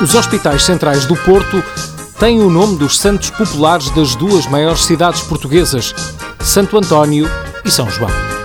Os hospitais centrais do Porto têm o nome dos santos populares das duas maiores cidades portuguesas, Santo António e São João.